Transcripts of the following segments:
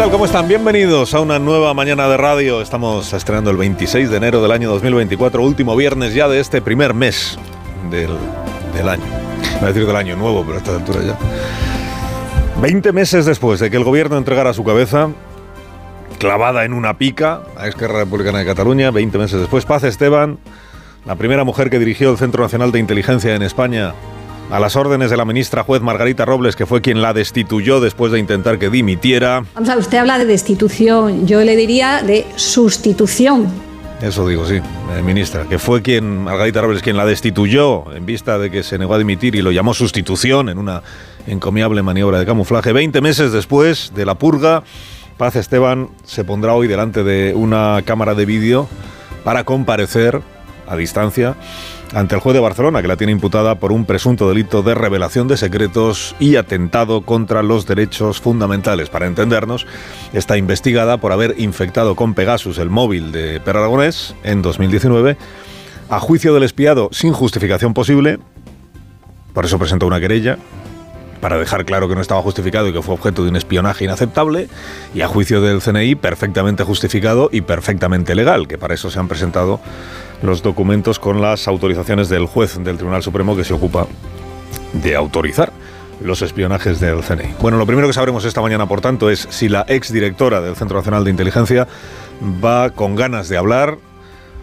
Tal? ¿Cómo están? Bienvenidos a una nueva mañana de radio. Estamos estrenando el 26 de enero del año 2024, último viernes ya de este primer mes del, del año. Voy a decir del año nuevo, pero a esta altura ya. 20 meses después de que el gobierno entregara su cabeza, clavada en una pica a Esquerra Republicana de Cataluña, 20 meses después, Paz Esteban, la primera mujer que dirigió el Centro Nacional de Inteligencia en España, a las órdenes de la ministra juez Margarita Robles, que fue quien la destituyó después de intentar que dimitiera. Vamos a ver, usted habla de destitución, yo le diría de sustitución. Eso digo, sí, eh, ministra, que fue quien, Margarita Robles, quien la destituyó en vista de que se negó a dimitir y lo llamó sustitución en una encomiable maniobra de camuflaje. Veinte meses después de la purga, Paz Esteban se pondrá hoy delante de una cámara de vídeo para comparecer a distancia ante el juez de Barcelona, que la tiene imputada por un presunto delito de revelación de secretos y atentado contra los derechos fundamentales. Para entendernos, está investigada por haber infectado con Pegasus el móvil de Per Aragonés en 2019, a juicio del espiado sin justificación posible, por eso presentó una querella, para dejar claro que no estaba justificado y que fue objeto de un espionaje inaceptable, y a juicio del CNI perfectamente justificado y perfectamente legal, que para eso se han presentado los documentos con las autorizaciones del juez del Tribunal Supremo que se ocupa de autorizar los espionajes del CNI. Bueno, lo primero que sabremos esta mañana, por tanto, es si la exdirectora del Centro Nacional de Inteligencia va con ganas de hablar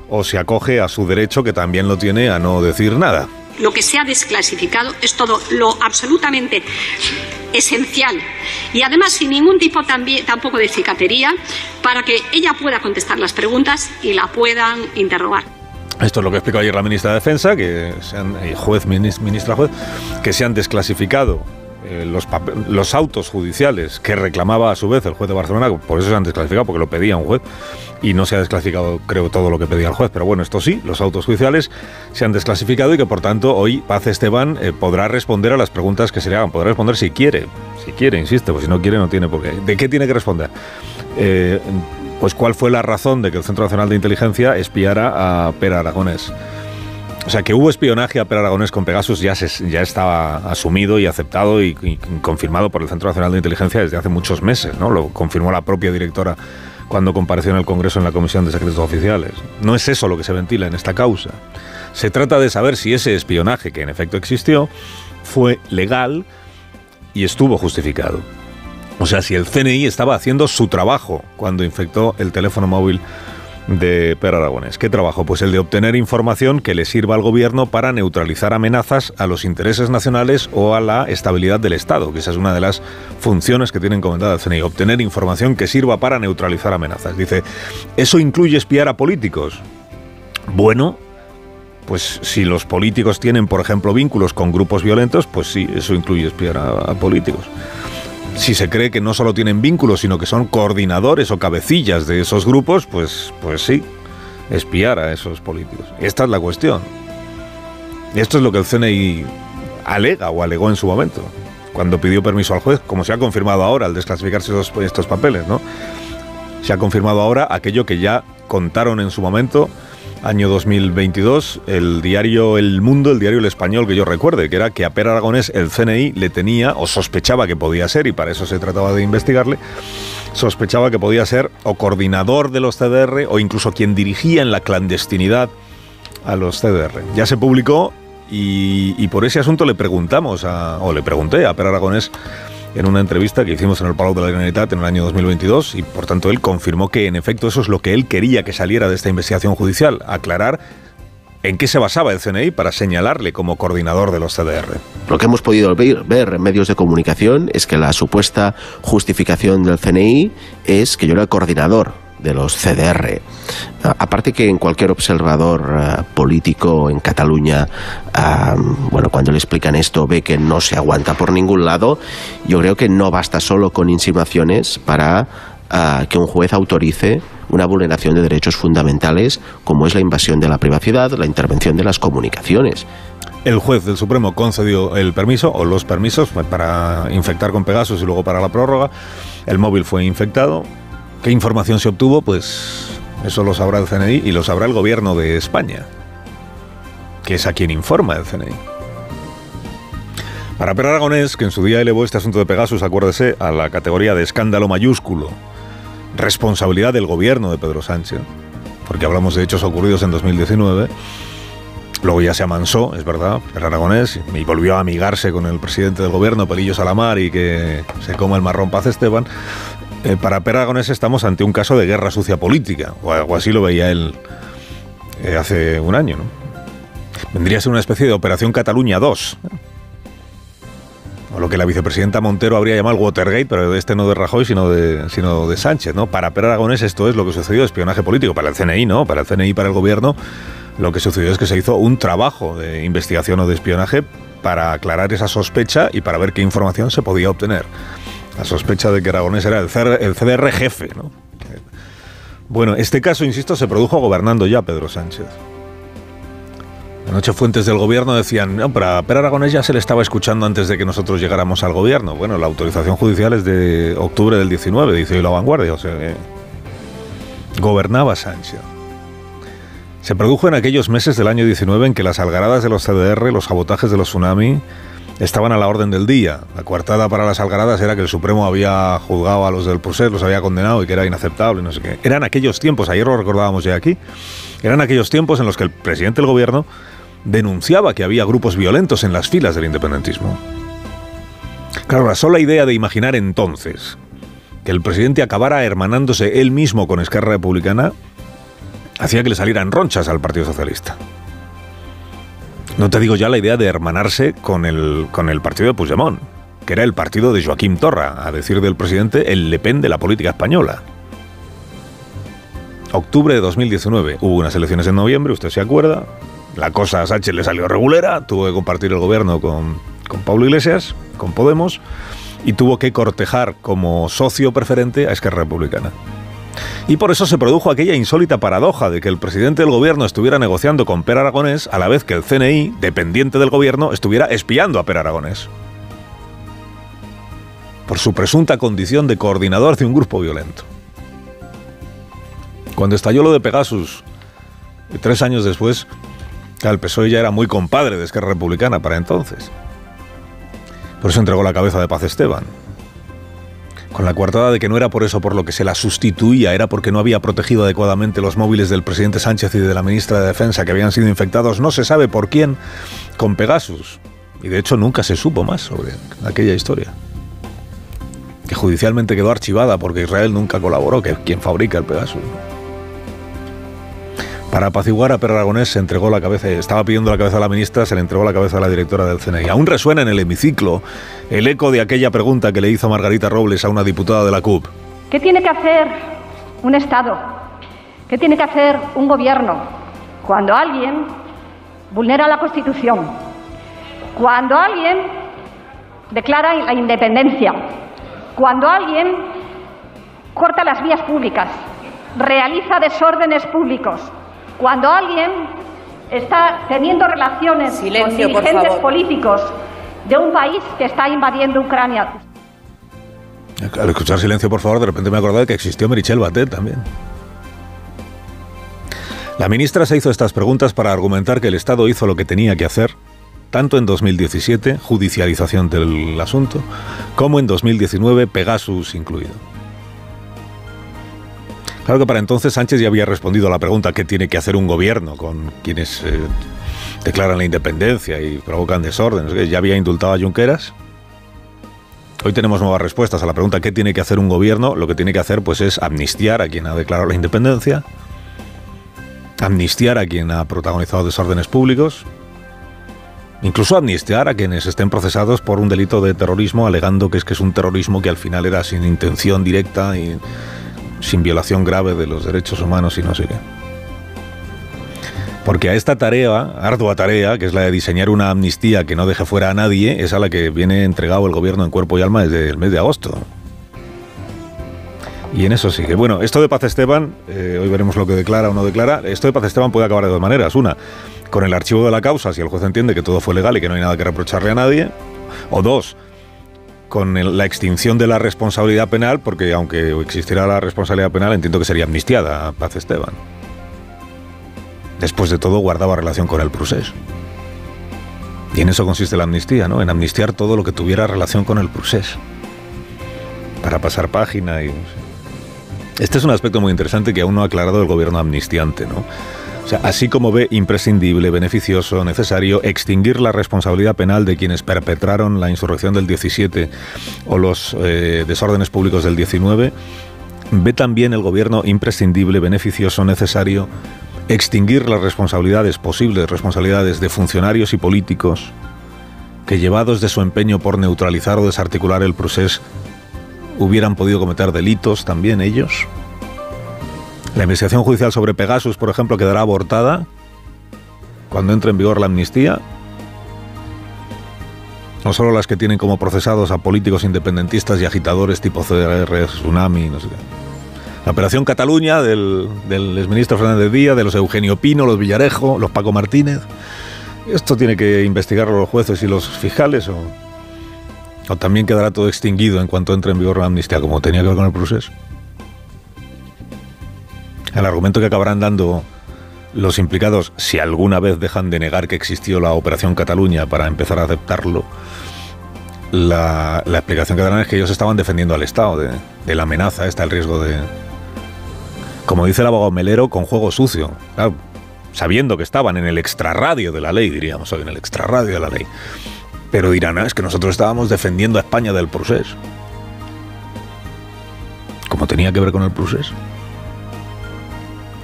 o se acoge a su derecho, que también lo tiene, a no decir nada lo que se ha desclasificado es todo lo absolutamente esencial y además sin ningún tipo tampoco de cicatería para que ella pueda contestar las preguntas y la puedan interrogar. Esto es lo que explicó ayer la ministra de Defensa, que se han, eh, juez, ministra juez, que se han desclasificado eh, los, los, autos judiciales que reclamaba a su vez el juez de Barcelona, por eso se han desclasificado, porque lo pedía un juez, y no se ha desclasificado, creo, todo lo que pedía el juez. Pero bueno, esto sí, los autos judiciales se han desclasificado y que por tanto hoy Paz Esteban eh, podrá responder a las preguntas que se le hagan. Podrá responder si quiere, si quiere, insisto, pues si no quiere no tiene por qué. ¿De qué tiene que responder? Eh, pues cuál fue la razón de que el Centro Nacional de Inteligencia espiara a Per Aragonés. O sea, que hubo espionaje a Per Aragonés con Pegasus ya, se, ya estaba asumido y aceptado y, y, confirmado por el Centro Nacional de Inteligencia desde hace muchos meses, ¿no? Lo confirmó la propia directora cuando compareció en el Congreso en la Comisión de Secretos Oficiales. No es eso lo que se ventila en esta causa. Se trata de saber si ese espionaje, que en efecto existió, fue legal y estuvo justificado. O sea, si el CNI estaba haciendo su trabajo cuando infectó el teléfono móvil de Per Aragones. ¿Qué trabajo? Pues el de obtener información que le sirva al gobierno para neutralizar amenazas a los intereses nacionales o a la estabilidad del Estado, que esa es una de las funciones que tiene encomendada el CNI, obtener información que sirva para neutralizar amenazas. Dice, ¿eso incluye espiar a políticos? Bueno, pues si los políticos tienen, por ejemplo, vínculos con grupos violentos, pues sí, eso incluye espiar a, a políticos si se cree que no solo tienen vínculos, sino que son coordinadores o cabecillas de esos grupos, pues, pues sí, espiar a esos políticos. Esta es la cuestión. Esto es lo que el CNI alega o alegó en su momento, cuando pidió permiso al juez, como se ha confirmado ahora al desclasificarse estos, estos papeles, ¿no? Se ha confirmado ahora aquello que ya contaron en su momento año 2022, el diario El Mundo, el diario El Español que yo recuerde, que era que a Per Aragonés el CNI le tenía, o sospechaba que podía ser, y para eso se trataba de investigarle, sospechaba que podía ser o coordinador de los CDR o incluso quien dirigía en la clandestinidad a los CDR. Ya se publicó y, y por ese asunto le preguntamos, a, o le pregunté a Per Aragonés, en una entrevista que hicimos en el Palau de la Generalitat en el año 2022 y por tanto él confirmó que en efecto eso es lo que él quería que saliera de esta investigación judicial, aclarar en qué se basaba el CNI para señalarle como coordinador de los CDR. Lo que hemos podido ver, en medios de comunicación es que la supuesta justificación del CNI es que yo era el coordinador de los CDR. Aparte que en cualquier observador uh, político en Cataluña, uh, bueno, cuando le explican esto ve que no se aguanta por ningún lado, yo creo que no basta solo con insinuaciones para que un juez autorice una vulneración de derechos fundamentales como es la invasión de la privacidad, la intervención de las comunicaciones. El juez del Supremo concedió el permiso o los permisos para infectar con Pegasus y luego para la prórroga. El móvil fue infectado. ¿Qué información se obtuvo? Pues eso lo sabrá el CNI y lo sabrá el gobierno de España, que es a quien informa el CNI. Para Per Aragonés, que en su día elevó este asunto de Pegasus, acuérdese, a la categoría de escándalo mayúsculo, responsabilidad del gobierno de Pedro Sánchez, porque hablamos de hechos ocurridos en 2019, luego ya se amansó, es verdad, Per Aragonés, y volvió a amigarse con el presidente del gobierno, Pelillo Salamar, y que se coma el marrón Paz Esteban. Eh, para Per Aragonés estamos ante un caso de guerra sucia política, o algo así lo veía él eh, hace un año, ¿no? Vendría a ser una especie de Operación Cataluña 2 o lo que la vicepresidenta Montero habría llamado Watergate, pero este no de Rajoy, sino de, sino de Sánchez, ¿no? Para Per Aragonés esto es lo que sucedió, espionaje político. Para el CNI, ¿no? Para el CNI, para el gobierno, lo que sucedió es que se hizo un trabajo de investigación o de espionaje para aclarar esa sospecha y para ver qué información se podía obtener. La sospecha de que Aragonés era el, el CDR jefe, ¿no? Bueno, este caso, insisto, se produjo gobernando ya Pedro Sánchez. Anoche fuentes del gobierno decían, no, pero Aragonés ya se le estaba escuchando antes de que nosotros llegáramos al gobierno. Bueno, la autorización judicial es de octubre del 19, dice hoy la vanguardia, o sea, gobernaba Sánchez. Se produjo en aquellos meses del año 19 en que las algaradas de los CDR, los sabotajes de los tsunami, estaban a la orden del día. La coartada para las algaradas era que el Supremo había juzgado a los del Procés, los había condenado y que era inaceptable, no sé qué. Eran aquellos tiempos, ayer lo recordábamos ya aquí, eran aquellos tiempos en los que el presidente del gobierno denunciaba que había grupos violentos en las filas del independentismo. Claro, la sola idea de imaginar entonces que el presidente acabara hermanándose él mismo con Esquerra Republicana hacía que le salieran ronchas al Partido Socialista. No te digo ya la idea de hermanarse con el, con el partido de Puigdemont, que era el partido de Joaquín Torra, a decir del presidente, el Le Pen de la política española. Octubre de 2019, hubo unas elecciones en noviembre, usted se acuerda, la cosa a Sánchez le salió regulera, tuvo que compartir el gobierno con, con Pablo Iglesias, con Podemos, y tuvo que cortejar como socio preferente a Esquerra Republicana. Y por eso se produjo aquella insólita paradoja de que el presidente del gobierno estuviera negociando con Per Aragonés a la vez que el CNI, dependiente del gobierno, estuviera espiando a Per Aragonés. Por su presunta condición de coordinador de un grupo violento. Cuando estalló lo de Pegasus, tres años después, el PSOE ya era muy compadre de Esquerra Republicana para entonces. Por eso entregó la cabeza de Paz Esteban. Con la coartada de que no era por eso por lo que se la sustituía, era porque no había protegido adecuadamente los móviles del presidente Sánchez y de la ministra de Defensa que habían sido infectados, no se sabe por quién, con Pegasus. Y de hecho nunca se supo más sobre aquella historia. Que judicialmente quedó archivada porque Israel nunca colaboró, que es quien fabrica el Pegasus. Para apaciguar a Aragonés se entregó la cabeza, estaba pidiendo la cabeza a la ministra, se le entregó la cabeza a la directora del CNI. Aún resuena en el hemiciclo el eco de aquella pregunta que le hizo Margarita Robles a una diputada de la CUP. ¿Qué tiene que hacer un Estado? ¿Qué tiene que hacer un gobierno cuando alguien vulnera la Constitución? Cuando alguien declara la independencia, cuando alguien corta las vías públicas, realiza desórdenes públicos, cuando alguien está teniendo relaciones con dirigentes políticos de un país que está invadiendo Ucrania. Al escuchar silencio, por favor, de repente me he acordado de que existió Merichel Batet también. La ministra se hizo estas preguntas para argumentar que el Estado hizo lo que tenía que hacer, tanto en 2017, judicialización del asunto, como en 2019, Pegasus incluido. Claro que para entonces Sánchez ya había respondido a la pregunta ¿qué tiene que hacer un gobierno con quienes eh, declaran la independencia y provocan desórdenes? Ya había indultado a Junqueras. Hoy tenemos nuevas respuestas a la pregunta ¿qué tiene que hacer un gobierno? Lo que tiene que hacer pues es amnistiar a quien ha declarado la independencia, amnistiar a quien ha protagonizado desórdenes públicos, incluso amnistiar a quienes estén procesados por un delito de terrorismo alegando que es que es un terrorismo que al final era sin intención directa y sin violación grave de los derechos humanos y no sé qué. Porque a esta tarea, ardua tarea, que es la de diseñar una amnistía que no deje fuera a nadie, es a la que viene entregado el gobierno en cuerpo y alma desde el mes de agosto. Y en eso sigue. Bueno, esto de Paz Esteban, eh, hoy veremos lo que declara o no declara. Esto de Paz Esteban puede acabar de dos maneras. Una, con el archivo de la causa, si el juez entiende que todo fue legal y que no hay nada que reprocharle a nadie. O dos, con la extinción de la responsabilidad penal, porque aunque existiera la responsabilidad penal, entiendo que sería amnistiada Paz Esteban. Después de todo, guardaba relación con el procés. Y en eso consiste la amnistía, ¿no? En amnistiar todo lo que tuviera relación con el procés. Para pasar página y... Este es un aspecto muy interesante que aún no ha aclarado el gobierno amnistiante, ¿no? Así como ve imprescindible, beneficioso, necesario extinguir la responsabilidad penal de quienes perpetraron la insurrección del 17 o los eh, desórdenes públicos del 19, ve también el gobierno imprescindible, beneficioso, necesario extinguir las responsabilidades, posibles responsabilidades de funcionarios y políticos que llevados de su empeño por neutralizar o desarticular el proceso hubieran podido cometer delitos también ellos. La investigación judicial sobre Pegasus, por ejemplo, quedará abortada cuando entre en vigor la amnistía. No solo las que tienen como procesados a políticos independentistas y agitadores tipo CDR, Tsunami, no sé qué. La operación Cataluña del, del exministro Fernández Díaz, de los Eugenio Pino, los Villarejo, los Paco Martínez. Esto tiene que investigarlo los jueces y los fiscales o, o también quedará todo extinguido en cuanto entre en vigor la amnistía, como tenía que ver con el proceso. El argumento que acabarán dando los implicados, si alguna vez dejan de negar que existió la Operación Cataluña para empezar a aceptarlo, la, explicación que darán es que ellos estaban defendiendo al Estado de, la amenaza, está el riesgo de, como dice el abogado Melero, con juego sucio. sabiendo que estaban en el extrarradio de la ley, diríamos en el extrarradio de la ley. Pero dirán, ah, es que nosotros estábamos defendiendo a España del proceso. Como tenía que ver con el proceso.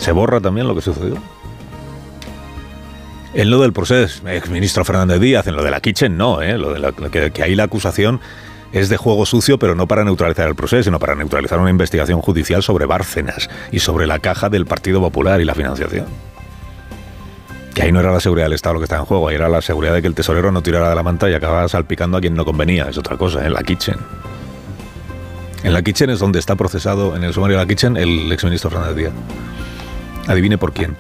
¿Se borra también lo que sucedió? En lo del proceso, exministro Fernández Díaz, en lo de la Kitchen no, ¿eh? de que, ahí la acusación es de juego sucio, pero no para neutralizar el proceso, sino para neutralizar una investigación judicial sobre Bárcenas y sobre la caja del Partido Popular y la financiación. Que ahí no era la seguridad del Estado lo que estaba en juego, ahí era la seguridad de que el tesorero no tirara de la manta y acabara salpicando a quien no convenía, es otra cosa, en la Kitchen. En la Kitchen es donde está procesado, en el sumario de la Kitchen, el exministro Fernández Díaz. Adivine por quién.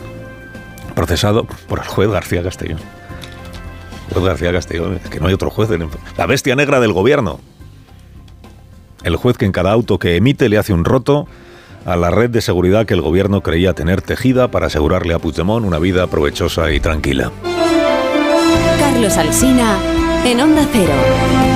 Procesado por el juez García Castellón. juez García Castellón, es que no hay otro juez. La bestia negra del gobierno. El juez que en cada auto que emite le hace un roto a la red de seguridad que el gobierno creía tener tejida para asegurarle a Puigdemont una vida provechosa y tranquila. Carlos Alsina en Onda Cero.